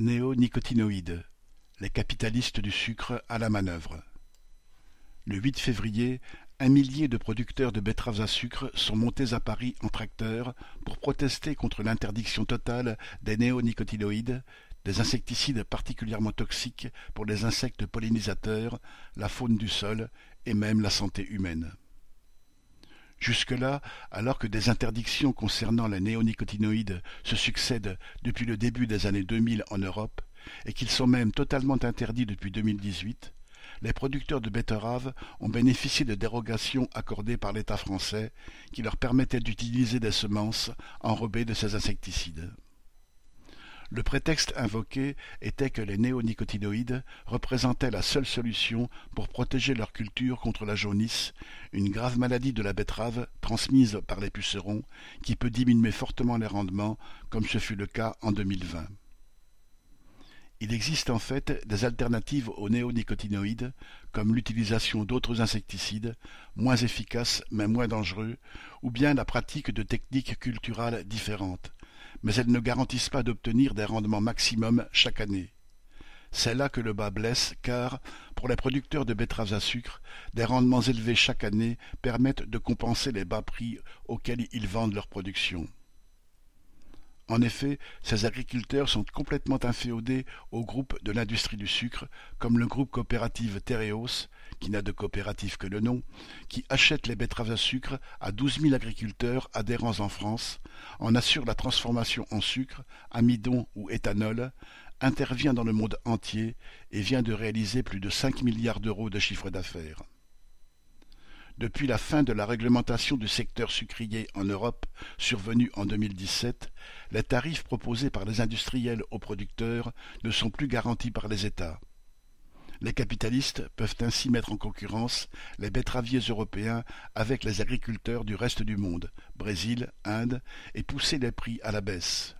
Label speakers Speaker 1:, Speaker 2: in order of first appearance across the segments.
Speaker 1: Néonicotinoïdes, les capitalistes du sucre à la manœuvre. Le 8 février, un millier de producteurs de betteraves à sucre sont montés à Paris en tracteur pour protester contre l'interdiction totale des néonicotinoïdes, des insecticides particulièrement toxiques pour les insectes pollinisateurs, la faune du sol et même la santé humaine. Jusque-là, alors que des interdictions concernant les néonicotinoïdes se succèdent depuis le début des années 2000 en Europe, et qu'ils sont même totalement interdits depuis 2018, les producteurs de betteraves ont bénéficié de dérogations accordées par l'État français qui leur permettaient d'utiliser des semences enrobées de ces insecticides. Le prétexte invoqué était que les néonicotinoïdes représentaient la seule solution pour protéger leur culture contre la jaunisse, une grave maladie de la betterave transmise par les pucerons qui peut diminuer fortement les rendements, comme ce fut le cas en 2020. Il existe en fait des alternatives aux néonicotinoïdes, comme l'utilisation d'autres insecticides, moins efficaces mais moins dangereux, ou bien la pratique de techniques culturales différentes, mais elles ne garantissent pas d'obtenir des rendements maximum chaque année. C'est là que le bas blesse, car, pour les producteurs de betteraves à sucre, des rendements élevés chaque année permettent de compenser les bas prix auxquels ils vendent leur production. En effet, ces agriculteurs sont complètement inféodés au groupe de l'industrie du sucre, comme le groupe coopératif Tereos, qui n'a de coopérative que le nom, qui achète les betteraves à sucre à douze mille agriculteurs adhérents en France, en assure la transformation en sucre, amidon ou éthanol, intervient dans le monde entier et vient de réaliser plus de cinq milliards d'euros de chiffre d'affaires. Depuis la fin de la réglementation du secteur sucrier en Europe, survenue en 2017, les tarifs proposés par les industriels aux producteurs ne sont plus garantis par les États. Les capitalistes peuvent ainsi mettre en concurrence les betteraviers européens avec les agriculteurs du reste du monde, Brésil, Inde, et pousser les prix à la baisse.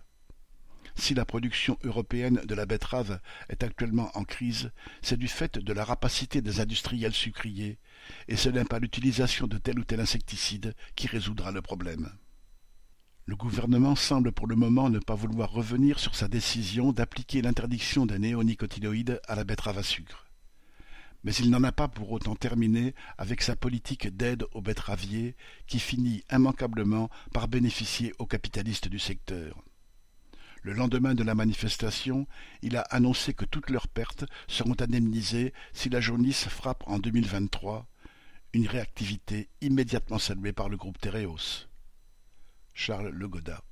Speaker 1: Si la production européenne de la betterave est actuellement en crise, c'est du fait de la rapacité des industriels sucriers, et ce n'est pas l'utilisation de tel ou tel insecticide qui résoudra le problème. Le gouvernement semble pour le moment ne pas vouloir revenir sur sa décision d'appliquer l'interdiction des néonicotinoïdes à la betterave à sucre. Mais il n'en a pas pour autant terminé avec sa politique d'aide aux betteraviers qui finit immanquablement par bénéficier aux capitalistes du secteur. Le lendemain de la manifestation, il a annoncé que toutes leurs pertes seront indemnisées si la jaunisse frappe en 2023, une réactivité immédiatement saluée par le groupe Tereos. Charles Legoda